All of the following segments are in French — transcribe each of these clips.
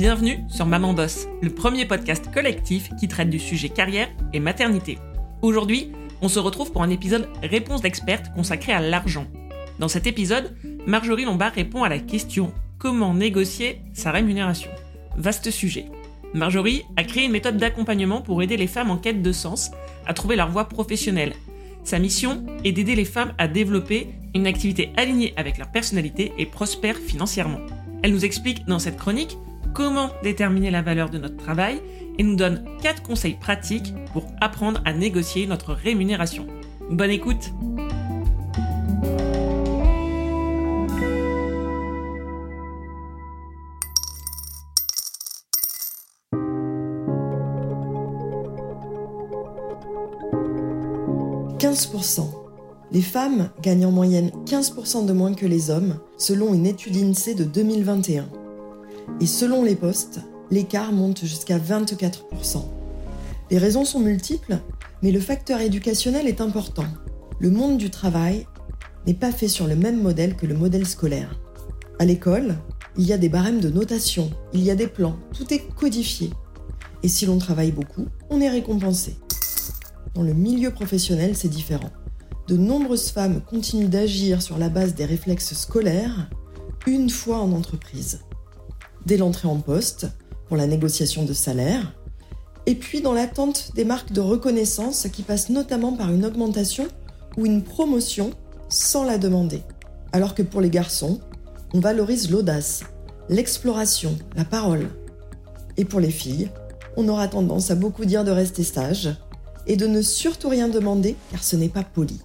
Bienvenue sur Maman Boss, le premier podcast collectif qui traite du sujet carrière et maternité. Aujourd'hui, on se retrouve pour un épisode Réponse d'experte consacré à l'argent. Dans cet épisode, Marjorie Lombard répond à la question Comment négocier sa rémunération? Vaste sujet. Marjorie a créé une méthode d'accompagnement pour aider les femmes en quête de sens à trouver leur voie professionnelle. Sa mission est d'aider les femmes à développer une activité alignée avec leur personnalité et prospère financièrement. Elle nous explique dans cette chronique comment déterminer la valeur de notre travail et nous donne 4 conseils pratiques pour apprendre à négocier notre rémunération. Bonne écoute 15%. Les femmes gagnent en moyenne 15% de moins que les hommes, selon une étude INSEE de 2021. Et selon les postes, l'écart monte jusqu'à 24%. Les raisons sont multiples, mais le facteur éducationnel est important. Le monde du travail n'est pas fait sur le même modèle que le modèle scolaire. À l'école, il y a des barèmes de notation, il y a des plans, tout est codifié. Et si l'on travaille beaucoup, on est récompensé. Dans le milieu professionnel, c'est différent. De nombreuses femmes continuent d'agir sur la base des réflexes scolaires une fois en entreprise. Dès l'entrée en poste, pour la négociation de salaire, et puis dans l'attente des marques de reconnaissance qui passent notamment par une augmentation ou une promotion sans la demander. Alors que pour les garçons, on valorise l'audace, l'exploration, la parole. Et pour les filles, on aura tendance à beaucoup dire de rester sage, et de ne surtout rien demander car ce n'est pas poli.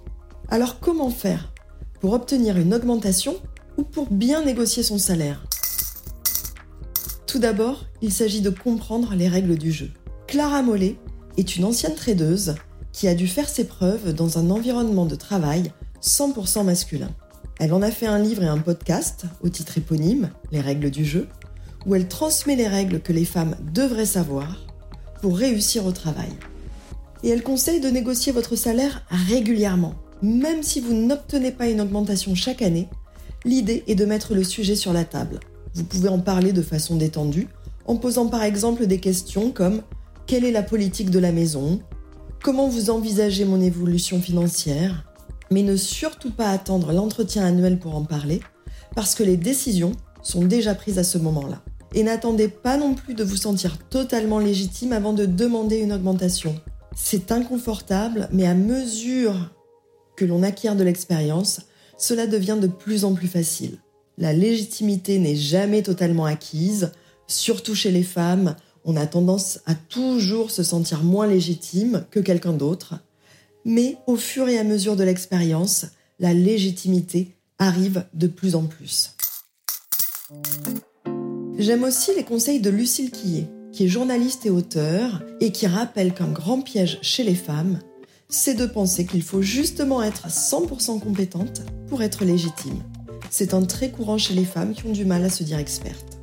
Alors comment faire Pour obtenir une augmentation ou pour bien négocier son salaire? Tout d'abord, il s'agit de comprendre les règles du jeu. Clara Mollet est une ancienne tradeuse qui a dû faire ses preuves dans un environnement de travail 100% masculin. Elle en a fait un livre et un podcast au titre éponyme, Les règles du jeu, où elle transmet les règles que les femmes devraient savoir pour réussir au travail et elle conseille de négocier votre salaire régulièrement. Même si vous n'obtenez pas une augmentation chaque année, l'idée est de mettre le sujet sur la table. Vous pouvez en parler de façon détendue, en posant par exemple des questions comme quelle est la politique de la maison? Comment vous envisagez mon évolution financière? Mais ne surtout pas attendre l'entretien annuel pour en parler, parce que les décisions sont déjà prises à ce moment-là. Et n'attendez pas non plus de vous sentir totalement légitime avant de demander une augmentation. C'est inconfortable, mais à mesure que l'on acquiert de l'expérience, cela devient de plus en plus facile. La légitimité n'est jamais totalement acquise, surtout chez les femmes, on a tendance à toujours se sentir moins légitime que quelqu'un d'autre, mais au fur et à mesure de l'expérience, la légitimité arrive de plus en plus. J'aime aussi les conseils de Lucille Quillet qui est journaliste et auteur, et qui rappelle qu'un grand piège chez les femmes, c'est de penser qu'il faut justement être 100% compétente pour être légitime. C'est un très courant chez les femmes qui ont du mal à se dire expertes.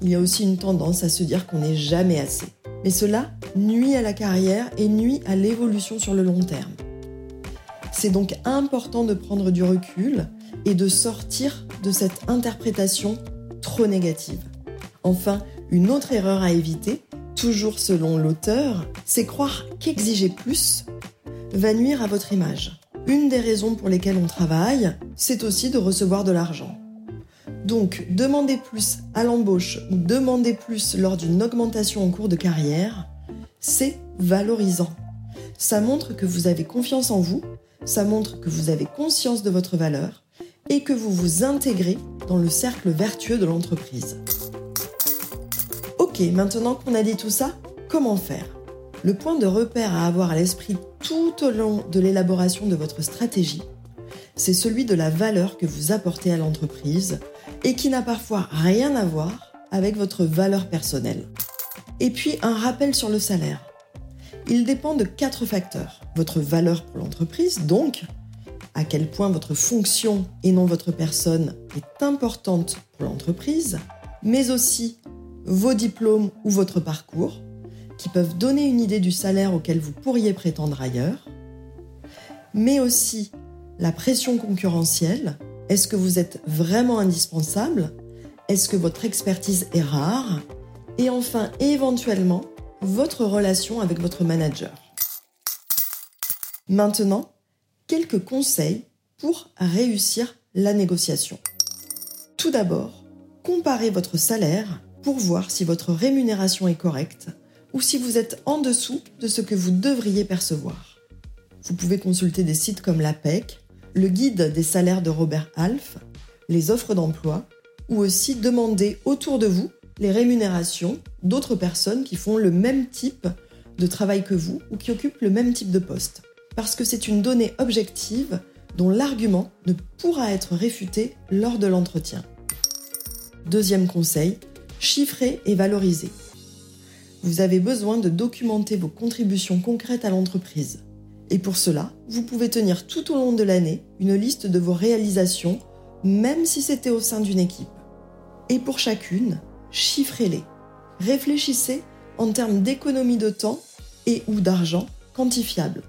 Il y a aussi une tendance à se dire qu'on n'est jamais assez. Mais cela nuit à la carrière et nuit à l'évolution sur le long terme. C'est donc important de prendre du recul et de sortir de cette interprétation trop négative. Enfin, une autre erreur à éviter, toujours selon l'auteur, c'est croire qu'exiger plus va nuire à votre image. Une des raisons pour lesquelles on travaille, c'est aussi de recevoir de l'argent. Donc, demander plus à l'embauche ou demander plus lors d'une augmentation en cours de carrière, c'est valorisant. Ça montre que vous avez confiance en vous, ça montre que vous avez conscience de votre valeur et que vous vous intégrez dans le cercle vertueux de l'entreprise. Ok, maintenant qu'on a dit tout ça, comment faire? Le point de repère à avoir à l'esprit tout au long de l'élaboration de votre stratégie, c'est celui de la valeur que vous apportez à l'entreprise et qui n'a parfois rien à voir avec votre valeur personnelle. Et puis un rappel sur le salaire. Il dépend de quatre facteurs. Votre valeur pour l'entreprise, donc à quel point votre fonction et non votre personne est importante pour l'entreprise, mais aussi vos diplômes ou votre parcours, qui peuvent donner une idée du salaire auquel vous pourriez prétendre ailleurs, mais aussi la pression concurrentielle. Est-ce que vous êtes vraiment indispensable? Est-ce que votre expertise est rare? Et enfin, éventuellement, votre relation avec votre manager. Maintenant, quelques conseils pour réussir la négociation. Tout d'abord, comparez votre salaire pour voir si votre rémunération est correcte ou si vous êtes en dessous de ce que vous devriez percevoir. Vous pouvez consulter des sites comme l'APEC, le guide des salaires de Robert Half, les offres d'emploi, ou aussi demander autour de vous les rémunérations d'autres personnes qui font le même type de travail que vous ou qui occupent le même type de poste. Parce que c'est une donnée objective dont l'argument ne pourra être réfuté lors de l'entretien. Deuxième conseil, chiffrer et valoriser. Vous avez besoin de documenter vos contributions concrètes à l'entreprise. Et pour cela, vous pouvez tenir tout au long de l'année une liste de vos réalisations, même si c'était au sein d'une équipe. Et pour chacune, chiffrez-les. Réfléchissez en termes d'économie de temps et ou d'argent quantifiables.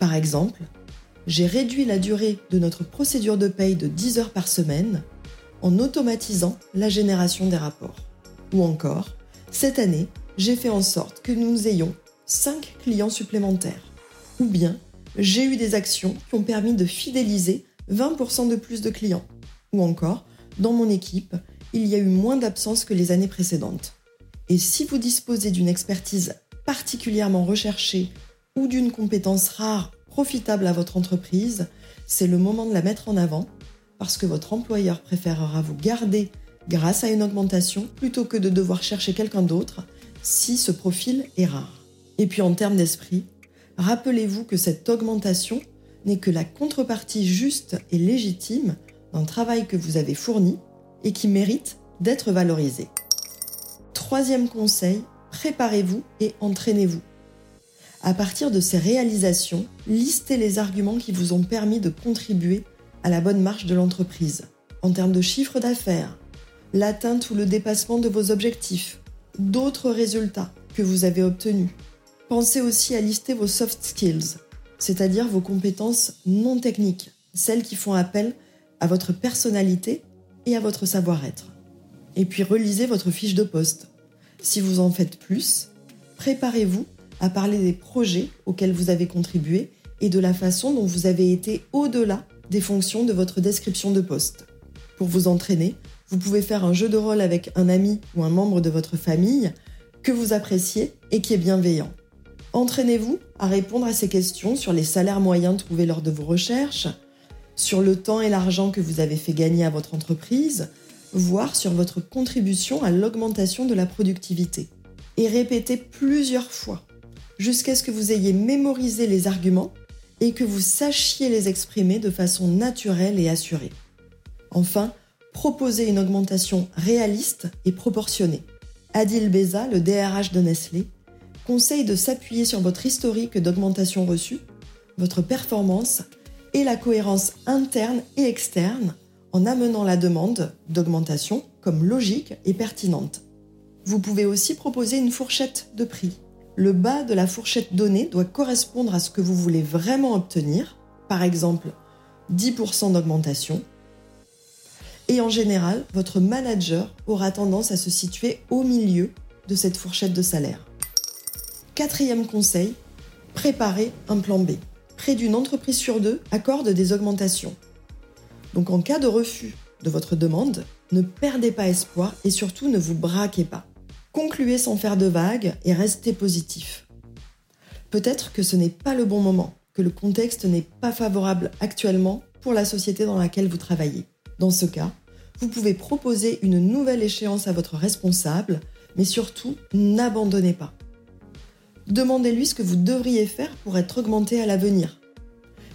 Par exemple, j'ai réduit la durée de notre procédure de paye de 10 heures par semaine en automatisant la génération des rapports. Ou encore, cette année, j'ai fait en sorte que nous ayons 5 clients supplémentaires. Ou bien, j'ai eu des actions qui ont permis de fidéliser 20% de plus de clients. Ou encore, dans mon équipe, il y a eu moins d'absences que les années précédentes. Et si vous disposez d'une expertise particulièrement recherchée ou d'une compétence rare profitable à votre entreprise, c'est le moment de la mettre en avant parce que votre employeur préférera vous garder grâce à une augmentation plutôt que de devoir chercher quelqu'un d'autre si ce profil est rare. Et puis en termes d'esprit, rappelez-vous que cette augmentation n'est que la contrepartie juste et légitime d'un travail que vous avez fourni et qui mérite d'être valorisé. Troisième conseil, préparez-vous et entraînez-vous. À partir de ces réalisations, listez les arguments qui vous ont permis de contribuer à la bonne marche de l'entreprise, en termes de chiffre d'affaires, l'atteinte ou le dépassement de vos objectifs, d'autres résultats que vous avez obtenus. Pensez aussi à lister vos soft skills, c'est-à-dire vos compétences non techniques, celles qui font appel à votre personnalité et à votre savoir-être. Et puis relisez votre fiche de poste. Si vous en faites plus, préparez-vous à parler des projets auxquels vous avez contribué et de la façon dont vous avez été au-delà des fonctions de votre description de poste. Pour vous entraîner, vous pouvez faire un jeu de rôle avec un ami ou un membre de votre famille que vous appréciez et qui est bienveillant. Entraînez-vous à répondre à ces questions sur les salaires moyens trouvés lors de vos recherches, sur le temps et l'argent que vous avez fait gagner à votre entreprise, voire sur votre contribution à l'augmentation de la productivité. Et répétez plusieurs fois jusqu'à ce que vous ayez mémorisé les arguments et que vous sachiez les exprimer de façon naturelle et assurée. Enfin, proposez une augmentation réaliste et proportionnée. Adil Beza, le DRH de Nestlé, conseille de s'appuyer sur votre historique d'augmentation reçue, votre performance et la cohérence interne et externe en amenant la demande d'augmentation comme logique et pertinente. Vous pouvez aussi proposer une fourchette de prix le bas de la fourchette donnée doit correspondre à ce que vous voulez vraiment obtenir, par exemple 10% d'augmentation. Et en général, votre manager aura tendance à se situer au milieu de cette fourchette de salaire. Quatrième conseil, préparez un plan B. Près d'une entreprise sur deux accorde des augmentations. Donc en cas de refus de votre demande, ne perdez pas espoir et surtout ne vous braquez pas. Concluez sans faire de vagues et restez positif. Peut-être que ce n'est pas le bon moment, que le contexte n'est pas favorable actuellement pour la société dans laquelle vous travaillez. Dans ce cas, vous pouvez proposer une nouvelle échéance à votre responsable, mais surtout n'abandonnez pas. Demandez-lui ce que vous devriez faire pour être augmenté à l'avenir.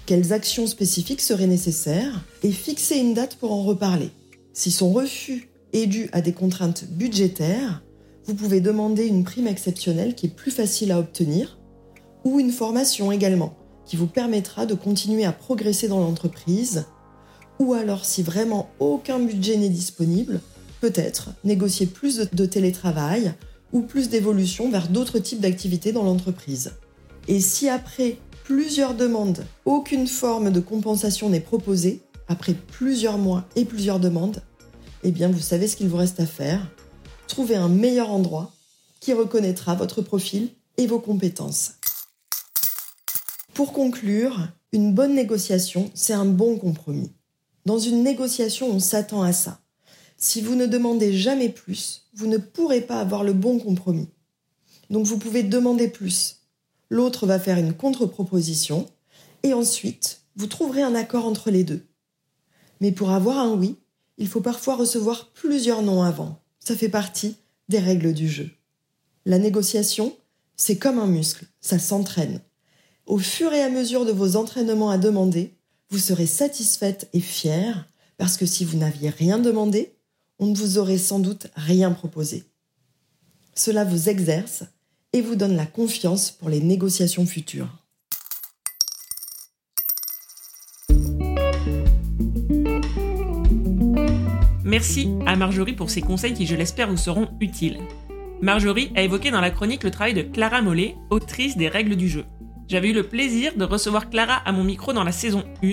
Quelles actions spécifiques seraient nécessaires et fixez une date pour en reparler. Si son refus est dû à des contraintes budgétaires, vous pouvez demander une prime exceptionnelle qui est plus facile à obtenir, ou une formation également, qui vous permettra de continuer à progresser dans l'entreprise, ou alors si vraiment aucun budget n'est disponible, peut-être négocier plus de télétravail ou plus d'évolution vers d'autres types d'activités dans l'entreprise. Et si après plusieurs demandes, aucune forme de compensation n'est proposée, après plusieurs mois et plusieurs demandes, eh bien vous savez ce qu'il vous reste à faire, trouvez un meilleur endroit qui reconnaîtra votre profil et vos compétences. Pour conclure, une bonne négociation, c'est un bon compromis. Dans une négociation, on s'attend à ça. Si vous ne demandez jamais plus, vous ne pourrez pas avoir le bon compromis. Donc vous pouvez demander plus. L'autre va faire une contre-proposition et ensuite, vous trouverez un accord entre les deux. Mais pour avoir un oui, il faut parfois recevoir plusieurs non avant. Ça fait partie des règles du jeu. La négociation, c'est comme un muscle, ça s'entraîne. Au fur et à mesure de vos entraînements à demander, vous serez satisfaite et fière parce que si vous n'aviez rien demandé, on ne vous aurait sans doute rien proposé. Cela vous exerce et vous donne la confiance pour les négociations futures. Merci à Marjorie pour ses conseils qui, je l'espère, vous seront utiles. Marjorie a évoqué dans la chronique le travail de Clara Mollet, autrice des règles du jeu. J'avais eu le plaisir de recevoir Clara à mon micro dans la saison 1,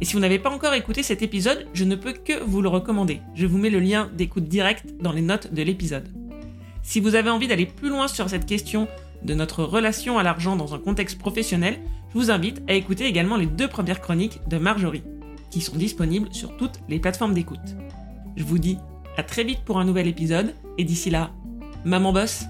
et si vous n'avez pas encore écouté cet épisode, je ne peux que vous le recommander. Je vous mets le lien d'écoute direct dans les notes de l'épisode. Si vous avez envie d'aller plus loin sur cette question de notre relation à l'argent dans un contexte professionnel, je vous invite à écouter également les deux premières chroniques de Marjorie, qui sont disponibles sur toutes les plateformes d'écoute. Je vous dis à très vite pour un nouvel épisode, et d'ici là, Maman Boss